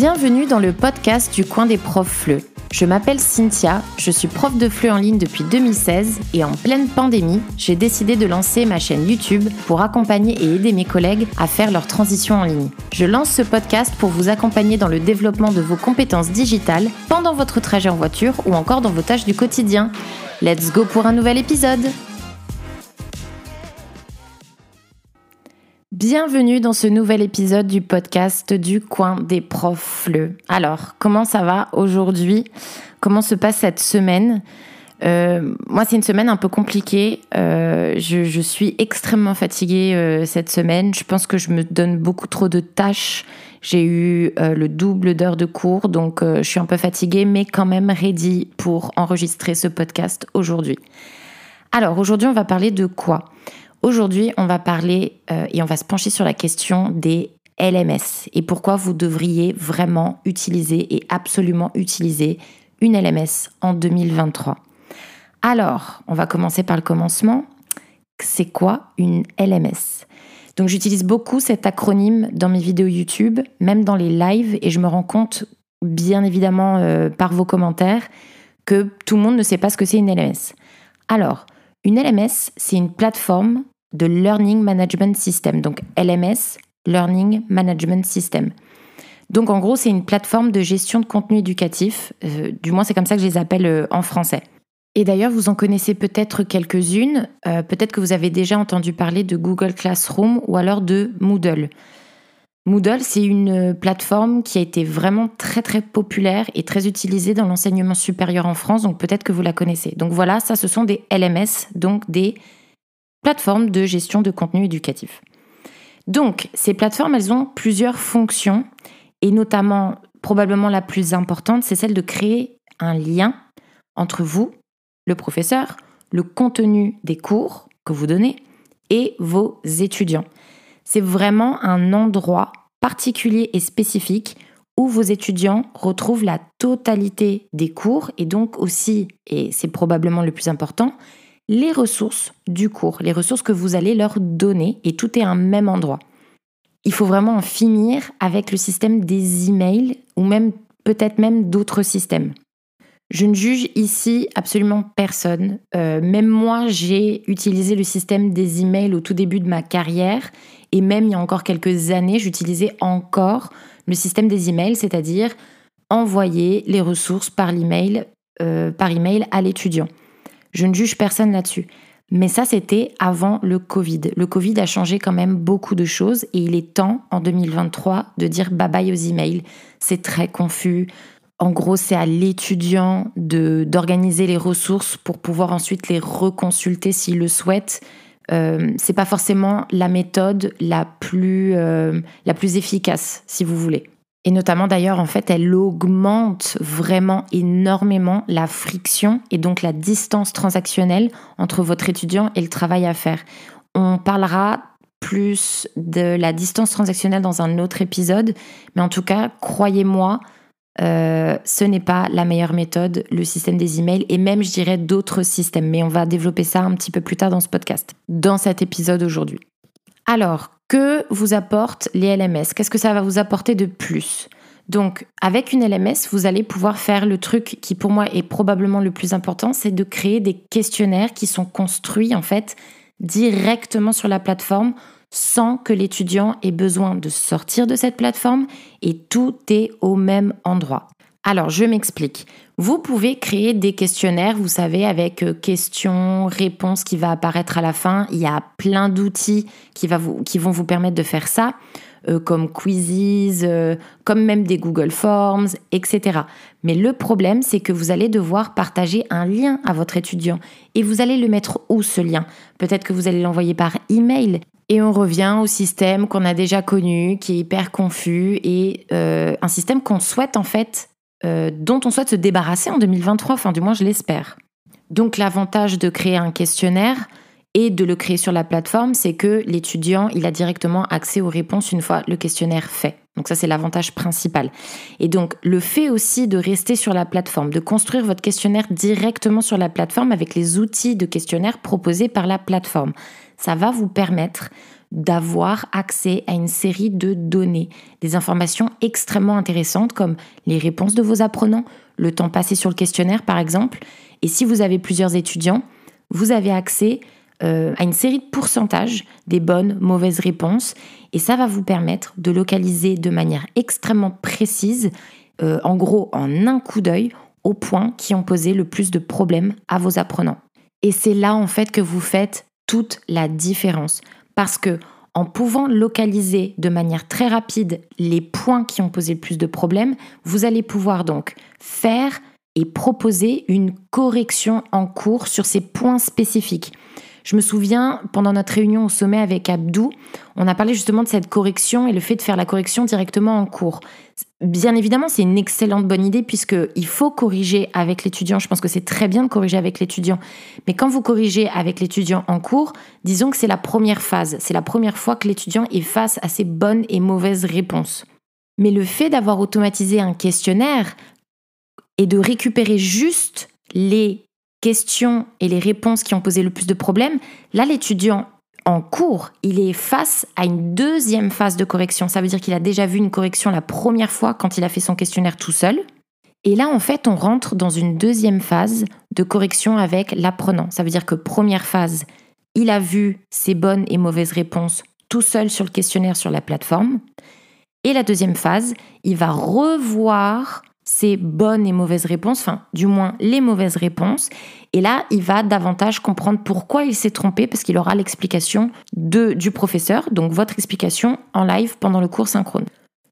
Bienvenue dans le podcast du coin des profs FLE. Je m'appelle Cynthia, je suis prof de FLE en ligne depuis 2016 et en pleine pandémie, j'ai décidé de lancer ma chaîne YouTube pour accompagner et aider mes collègues à faire leur transition en ligne. Je lance ce podcast pour vous accompagner dans le développement de vos compétences digitales pendant votre trajet en voiture ou encore dans vos tâches du quotidien. Let's go pour un nouvel épisode Bienvenue dans ce nouvel épisode du podcast du coin des profs. Alors, comment ça va aujourd'hui? Comment se passe cette semaine? Euh, moi, c'est une semaine un peu compliquée. Euh, je, suis extrêmement fatiguée euh, cette semaine. Je pense que je me donne beaucoup trop de tâches. J'ai eu le double d'heures de cours, donc je suis un peu fatiguée, mais quand même ready pour enregistrer ce podcast aujourd'hui. Alors, aujourd'hui, on va parler de quoi? Aujourd'hui, on va parler euh, et on va se pencher sur la question des LMS et pourquoi vous devriez vraiment utiliser et absolument utiliser une LMS en 2023. Alors, on va commencer par le commencement. C'est quoi une LMS Donc j'utilise beaucoup cet acronyme dans mes vidéos YouTube, même dans les lives, et je me rends compte, bien évidemment euh, par vos commentaires, que tout le monde ne sait pas ce que c'est une LMS. Alors, une LMS, c'est une plateforme de Learning Management System, donc LMS, Learning Management System. Donc en gros, c'est une plateforme de gestion de contenu éducatif, euh, du moins c'est comme ça que je les appelle euh, en français. Et d'ailleurs, vous en connaissez peut-être quelques-unes, euh, peut-être que vous avez déjà entendu parler de Google Classroom ou alors de Moodle. Moodle, c'est une plateforme qui a été vraiment très très populaire et très utilisée dans l'enseignement supérieur en France, donc peut-être que vous la connaissez. Donc voilà, ça ce sont des LMS, donc des plateformes de gestion de contenu éducatif. Donc ces plateformes, elles ont plusieurs fonctions et notamment probablement la plus importante, c'est celle de créer un lien entre vous, le professeur, le contenu des cours que vous donnez et vos étudiants. C'est vraiment un endroit particulier et spécifique où vos étudiants retrouvent la totalité des cours et donc aussi, et c'est probablement le plus important, les ressources du cours, les ressources que vous allez leur donner et tout est un même endroit. Il faut vraiment en finir avec le système des emails ou même peut-être même d'autres systèmes. Je ne juge ici absolument personne. Euh, même moi, j'ai utilisé le système des emails au tout début de ma carrière et même il y a encore quelques années, j'utilisais encore le système des emails, c'est-à-dire envoyer les ressources par email, euh, par email à l'étudiant. Je ne juge personne là-dessus. Mais ça, c'était avant le Covid. Le Covid a changé quand même beaucoup de choses et il est temps en 2023 de dire bye bye aux emails. C'est très confus. En gros, c'est à l'étudiant d'organiser les ressources pour pouvoir ensuite les reconsulter s'il le souhaite. Euh, c'est pas forcément la méthode la plus, euh, la plus efficace, si vous voulez. Et notamment d'ailleurs, en fait, elle augmente vraiment énormément la friction et donc la distance transactionnelle entre votre étudiant et le travail à faire. On parlera plus de la distance transactionnelle dans un autre épisode, mais en tout cas, croyez-moi, euh, ce n'est pas la meilleure méthode, le système des emails, et même, je dirais, d'autres systèmes. Mais on va développer ça un petit peu plus tard dans ce podcast, dans cet épisode aujourd'hui. Alors, que vous apportent les LMS Qu'est-ce que ça va vous apporter de plus? Donc, avec une LMS, vous allez pouvoir faire le truc qui pour moi est probablement le plus important, c'est de créer des questionnaires qui sont construits en fait directement sur la plateforme sans que l'étudiant ait besoin de sortir de cette plateforme et tout est au même endroit. Alors, je m'explique. Vous pouvez créer des questionnaires, vous savez, avec euh, questions, réponses qui va apparaître à la fin. Il y a plein d'outils qui, vont vous permettre de faire ça, euh, comme Quizzes, euh, comme même des Google Forms, etc. Mais le problème, c'est que vous allez devoir partager un lien à votre étudiant. Et vous allez le mettre où ce lien? Peut-être que vous allez l'envoyer par email. Et on revient au système qu'on a déjà connu, qui est hyper confus, et un système qu'on souhaite en fait euh, dont on souhaite se débarrasser en 2023, enfin du moins je l'espère. Donc l'avantage de créer un questionnaire et de le créer sur la plateforme, c'est que l'étudiant, il a directement accès aux réponses une fois le questionnaire fait. Donc ça, c'est l'avantage principal. Et donc le fait aussi de rester sur la plateforme, de construire votre questionnaire directement sur la plateforme avec les outils de questionnaire proposés par la plateforme, ça va vous permettre d'avoir accès à une série de données, des informations extrêmement intéressantes comme les réponses de vos apprenants, le temps passé sur le questionnaire par exemple. Et si vous avez plusieurs étudiants, vous avez accès euh, à une série de pourcentages des bonnes, mauvaises réponses. Et ça va vous permettre de localiser de manière extrêmement précise, euh, en gros en un coup d'œil, aux points qui ont posé le plus de problèmes à vos apprenants. Et c'est là en fait que vous faites toute la différence. Parce que en pouvant localiser de manière très rapide les points qui ont posé le plus de problèmes, vous allez pouvoir donc faire et proposer une correction en cours sur ces points spécifiques. Je me souviens, pendant notre réunion au sommet avec Abdou, on a parlé justement de cette correction et le fait de faire la correction directement en cours. Bien évidemment, c'est une excellente bonne idée puisqu'il faut corriger avec l'étudiant. Je pense que c'est très bien de corriger avec l'étudiant. Mais quand vous corrigez avec l'étudiant en cours, disons que c'est la première phase. C'est la première fois que l'étudiant est face à ces bonnes et mauvaises réponses. Mais le fait d'avoir automatisé un questionnaire et de récupérer juste les questions et les réponses qui ont posé le plus de problèmes, là, l'étudiant en cours, il est face à une deuxième phase de correction. Ça veut dire qu'il a déjà vu une correction la première fois quand il a fait son questionnaire tout seul. Et là, en fait, on rentre dans une deuxième phase de correction avec l'apprenant. Ça veut dire que première phase, il a vu ses bonnes et mauvaises réponses tout seul sur le questionnaire sur la plateforme. Et la deuxième phase, il va revoir ses bonnes et mauvaises réponses, enfin du moins les mauvaises réponses. Et là, il va davantage comprendre pourquoi il s'est trompé parce qu'il aura l'explication du professeur, donc votre explication en live pendant le cours synchrone.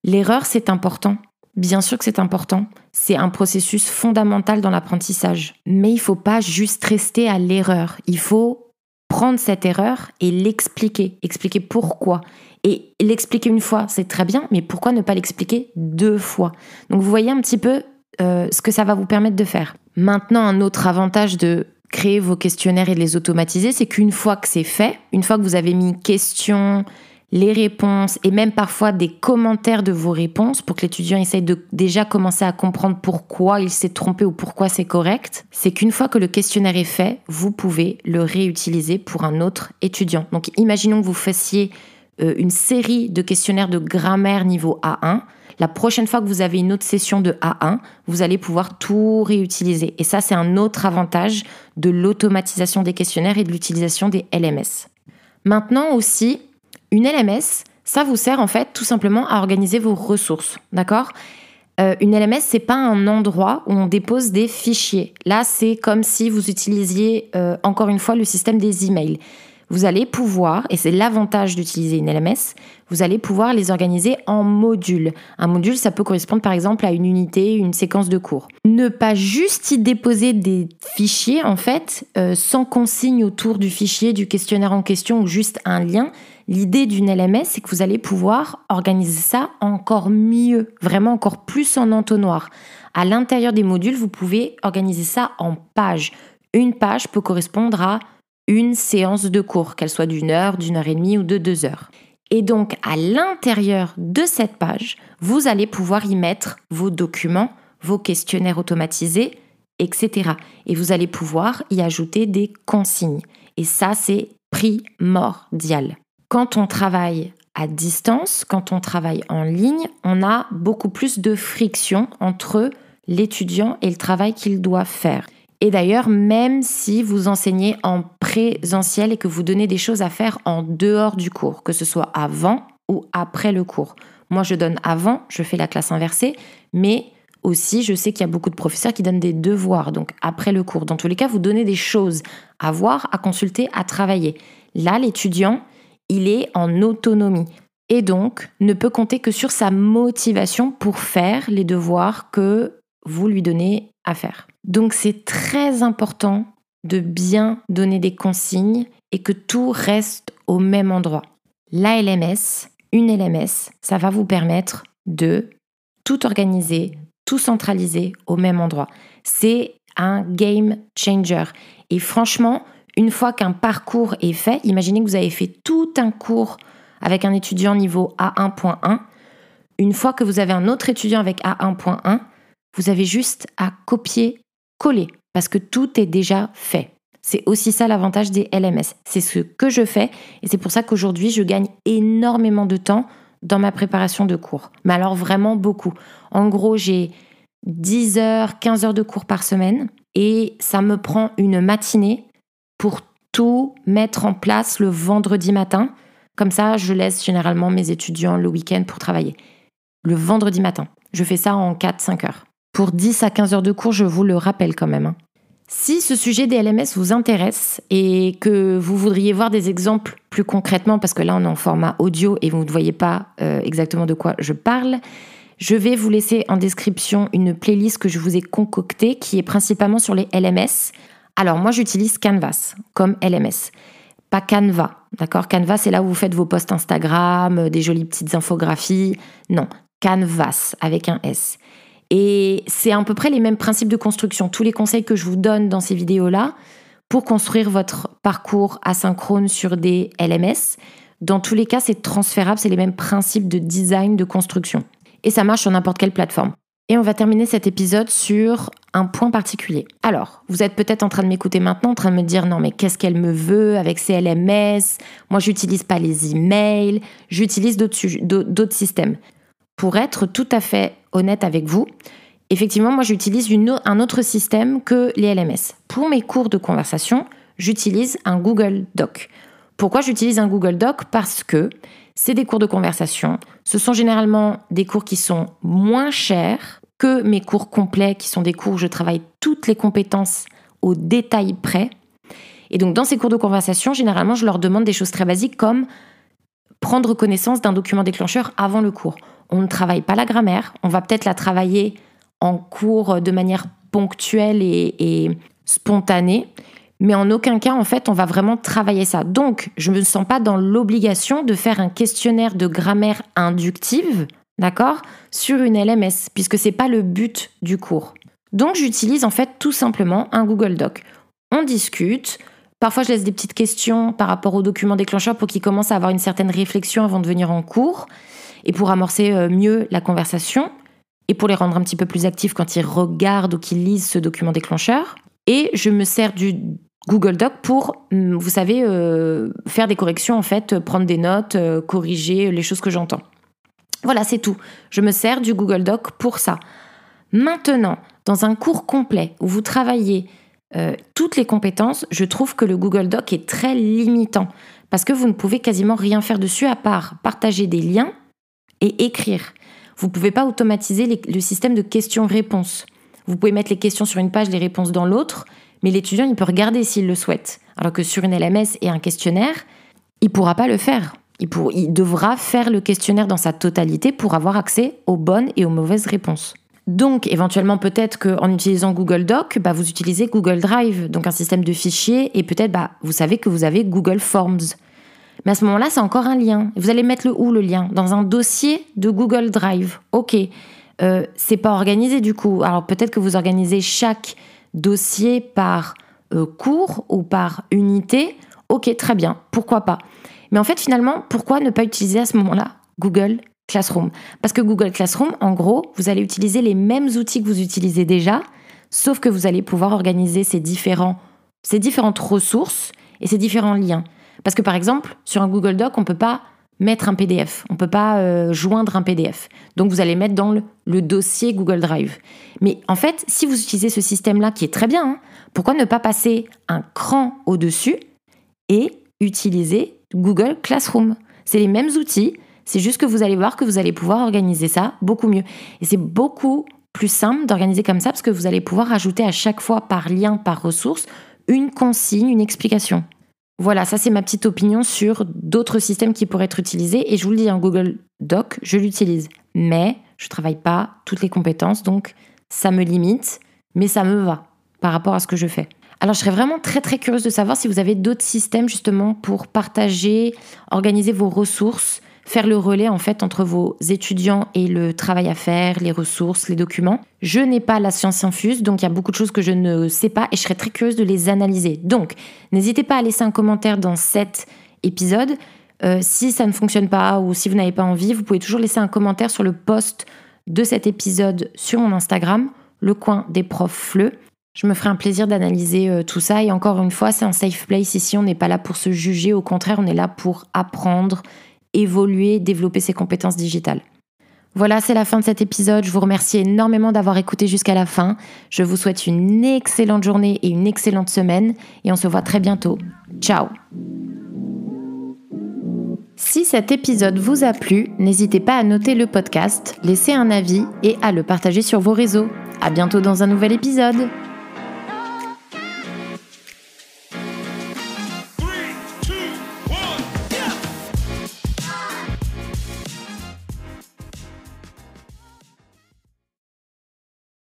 L'erreur, c'est important. Bien sûr que c'est important. C'est un processus fondamental dans l'apprentissage. Mais il ne faut pas juste rester à l'erreur. Il faut prendre cette erreur et l'expliquer, expliquer pourquoi. Et l'expliquer une fois, c'est très bien, mais pourquoi ne pas l'expliquer deux fois? Donc vous voyez un petit peu euh, ce que ça va vous permettre de faire. Maintenant, un autre avantage de créer vos questionnaires et de les automatiser, c'est qu'une fois que c'est fait, une fois que vous avez mis questions, les réponses et même parfois des commentaires de vos réponses pour que l'étudiant essaye de déjà commencer à comprendre pourquoi il s'est trompé ou pourquoi c'est correct, c'est qu'une fois que le questionnaire est fait, vous pouvez le réutiliser pour un autre étudiant. Donc imaginons que vous fassiez euh, une série de questionnaires de grammaire niveau A1. La prochaine fois que vous avez une autre session de A1, vous allez pouvoir tout réutiliser. Et ça, c'est un autre avantage de l'automatisation des questionnaires et de l'utilisation des LMS. Maintenant aussi, une LMS, ça vous sert en fait tout simplement à organiser vos ressources, d'accord? Euh, une LMS, c'est pas un endroit où on dépose des fichiers. Là, c'est comme si vous utilisiez euh, encore une fois le système des emails vous allez pouvoir, et c'est l'avantage d'utiliser une LMS, vous allez pouvoir les organiser en modules. Un module, ça peut correspondre par exemple à une unité, une séquence de cours. Ne pas juste y déposer des fichiers, en fait, euh, sans consigne autour du fichier, du questionnaire en question ou juste un lien. L'idée d'une LMS, c'est que vous allez pouvoir organiser ça encore mieux, vraiment encore plus en entonnoir. À l'intérieur des modules, vous pouvez organiser ça en pages. Une page peut correspondre à une séance de cours, qu'elle soit d'une heure, d'une heure et demie ou de deux heures. Et donc, à l'intérieur de cette page, vous allez pouvoir y mettre vos documents, vos questionnaires automatisés, etc. Et vous allez pouvoir y ajouter des consignes. Et ça, c'est primordial. Quand on travaille à distance, quand on travaille en ligne, on a beaucoup plus de friction entre l'étudiant et le travail qu'il doit faire. Et d'ailleurs, même si vous enseignez en présentiel et que vous donnez des choses à faire en dehors du cours, que ce soit avant ou après le cours. Moi, je donne avant, je fais la classe inversée, mais aussi, je sais qu'il y a beaucoup de professeurs qui donnent des devoirs, donc après le cours. Dans tous les cas, vous donnez des choses à voir, à consulter, à travailler. Là, l'étudiant, il est en autonomie et donc ne peut compter que sur sa motivation pour faire les devoirs que vous lui donnez à faire. Donc c'est très important de bien donner des consignes et que tout reste au même endroit. La LMS, une LMS, ça va vous permettre de tout organiser, tout centraliser au même endroit. C'est un game changer. Et franchement, une fois qu'un parcours est fait, imaginez que vous avez fait tout un cours avec un étudiant niveau A1.1. Une fois que vous avez un autre étudiant avec A1.1, vous avez juste à copier coller parce que tout est déjà fait. C'est aussi ça l'avantage des LMS. C'est ce que je fais et c'est pour ça qu'aujourd'hui je gagne énormément de temps dans ma préparation de cours. Mais alors vraiment beaucoup. En gros, j'ai 10 heures, 15 heures de cours par semaine et ça me prend une matinée pour tout mettre en place le vendredi matin. Comme ça, je laisse généralement mes étudiants le week-end pour travailler. Le vendredi matin. Je fais ça en 4-5 heures. Pour 10 à 15 heures de cours, je vous le rappelle quand même. Hein. Si ce sujet des LMS vous intéresse et que vous voudriez voir des exemples plus concrètement, parce que là on est en format audio et vous ne voyez pas euh, exactement de quoi je parle, je vais vous laisser en description une playlist que je vous ai concoctée qui est principalement sur les LMS. Alors moi j'utilise Canvas comme LMS, pas Canva. D'accord? Canvas c'est là où vous faites vos posts Instagram, des jolies petites infographies. Non, Canvas avec un S. Et c'est à peu près les mêmes principes de construction. Tous les conseils que je vous donne dans ces vidéos-là, pour construire votre parcours asynchrone sur des LMS, dans tous les cas, c'est transférable, c'est les mêmes principes de design, de construction. Et ça marche sur n'importe quelle plateforme. Et on va terminer cet épisode sur un point particulier. Alors, vous êtes peut-être en train de m'écouter maintenant, en train de me dire non mais qu'est-ce qu'elle me veut avec ces LMS Moi, j'utilise pas les emails, j'utilise d'autres systèmes. Pour être tout à fait honnête avec vous, effectivement, moi j'utilise un autre système que les LMS. Pour mes cours de conversation, j'utilise un Google Doc. Pourquoi j'utilise un Google Doc? Parce que c'est des cours de conversation. Ce sont généralement des cours qui sont moins chers que mes cours complets, qui sont des cours où je travaille toutes les compétences au détail près. Et donc dans ces cours de conversation, généralement, je leur demande des choses très basiques comme prendre connaissance d'un document déclencheur avant le cours on ne travaille pas la grammaire, on va peut-être la travailler en cours de manière ponctuelle et, spontanée, mais en aucun cas, en fait, on va vraiment travailler ça. Donc, je ne me sens pas dans l'obligation de faire un questionnaire de grammaire inductive, d'accord, sur une LMS, puisque ce n'est pas le but du cours. Donc, j'utilise en fait tout simplement un Google Doc. On discute. Parfois, je laisse des petites questions par rapport au document déclencheur pour qu'ils commencent à avoir une certaine réflexion avant de venir en cours et pour amorcer euh, mieux la conversation et pour les rendre un petit peu plus actifs quand ils regardent ou qu'ils lisent ce document déclencheur. Et je me sers du Google Doc pour, mm, vous savez, euh, faire des corrections en fait, prendre des notes, euh, corriger les choses que j'entends. Voilà, c'est tout. Je me sers du Google Doc pour ça. Maintenant, dans un cours complet où vous travaillez toutes les compétences, je trouve que le Google Doc est très limitant parce que vous ne pouvez quasiment rien faire dessus à part partager des liens et écrire. Vous ne pouvez pas automatiser le système de questions-réponses. Vous pouvez mettre les questions sur une page, les réponses dans l'autre, mais l'étudiant, il peut regarder s'il le souhaite. Alors que sur une LMS et un questionnaire, il pourra pas le faire. Il, il devra faire le questionnaire dans sa totalité pour avoir accès aux bonnes et aux mauvaises réponses. Donc, éventuellement, peut-être qu'en utilisant Google Doc, bah, vous utilisez Google Drive, donc un système de fichiers, et peut-être, bah, vous savez que vous avez Google Forms. Mais à ce moment-là, c'est encore un lien. Vous allez mettre le où le lien? Dans un dossier de Google Drive. Ok. Euh, c'est pas organisé du coup. Alors peut-être que vous organisez chaque dossier par euh, cours ou par unité. Ok, très bien. Pourquoi pas Mais en fait, finalement, pourquoi ne pas utiliser à ce moment-là Google Classroom? Parce que Google Classroom, en gros, vous allez utiliser les mêmes outils que vous utilisez déjà, sauf que vous allez pouvoir organiser ces, différents, ces différentes ressources et ces différents liens. Parce que par exemple, sur un Google Doc, on ne peut pas mettre un PDF, on ne peut pas euh, joindre un PDF. Donc vous allez mettre dans le, dossier Google Drive. Mais en fait, si vous utilisez ce système-là, qui est très bien, hein, pourquoi ne pas passer un cran au-dessus et utiliser Google Classroom? C'est les mêmes outils, c'est juste que vous allez voir que vous allez pouvoir organiser ça beaucoup mieux. Et c'est beaucoup plus simple d'organiser comme ça parce que vous allez pouvoir ajouter à chaque fois par lien, par ressource, une consigne, une explication. Voilà, ça c'est ma petite opinion sur d'autres systèmes qui pourraient être utilisés. Et je vous le dis, un Google Doc, je l'utilise. Mais je ne travaille pas toutes les compétences, donc ça me limite, mais ça me va par rapport à ce que je fais. Alors je serais vraiment très très curieuse de savoir si vous avez d'autres systèmes justement pour partager, organiser vos ressources faire le relais en fait entre vos étudiants et le travail à faire, les ressources, les documents. Je n'ai pas la science infuse, donc il y a beaucoup de choses que je ne sais pas et je serais très curieuse de les analyser. Donc, n'hésitez pas à laisser un commentaire dans cet épisode. Euh, si ça ne fonctionne pas ou si vous n'avez pas envie, vous pouvez toujours laisser un commentaire sur le post de cet épisode sur mon Instagram, le coin des profs fleux. Je me ferai un plaisir d'analyser euh, tout ça. Et encore une fois, c'est un safe place ici. On n'est pas là pour se juger. Au contraire, on est là pour apprendre, évoluer, développer ses compétences digitales. Voilà, c'est la fin de cet épisode. Je vous remercie énormément d'avoir écouté jusqu'à la fin. Je vous souhaite une excellente journée et une excellente semaine. Et on se voit très bientôt. Ciao si cet épisode vous a plu, n'hésitez pas à noter le podcast, laisser un avis et à le partager sur vos réseaux. À bientôt dans un nouvel épisode.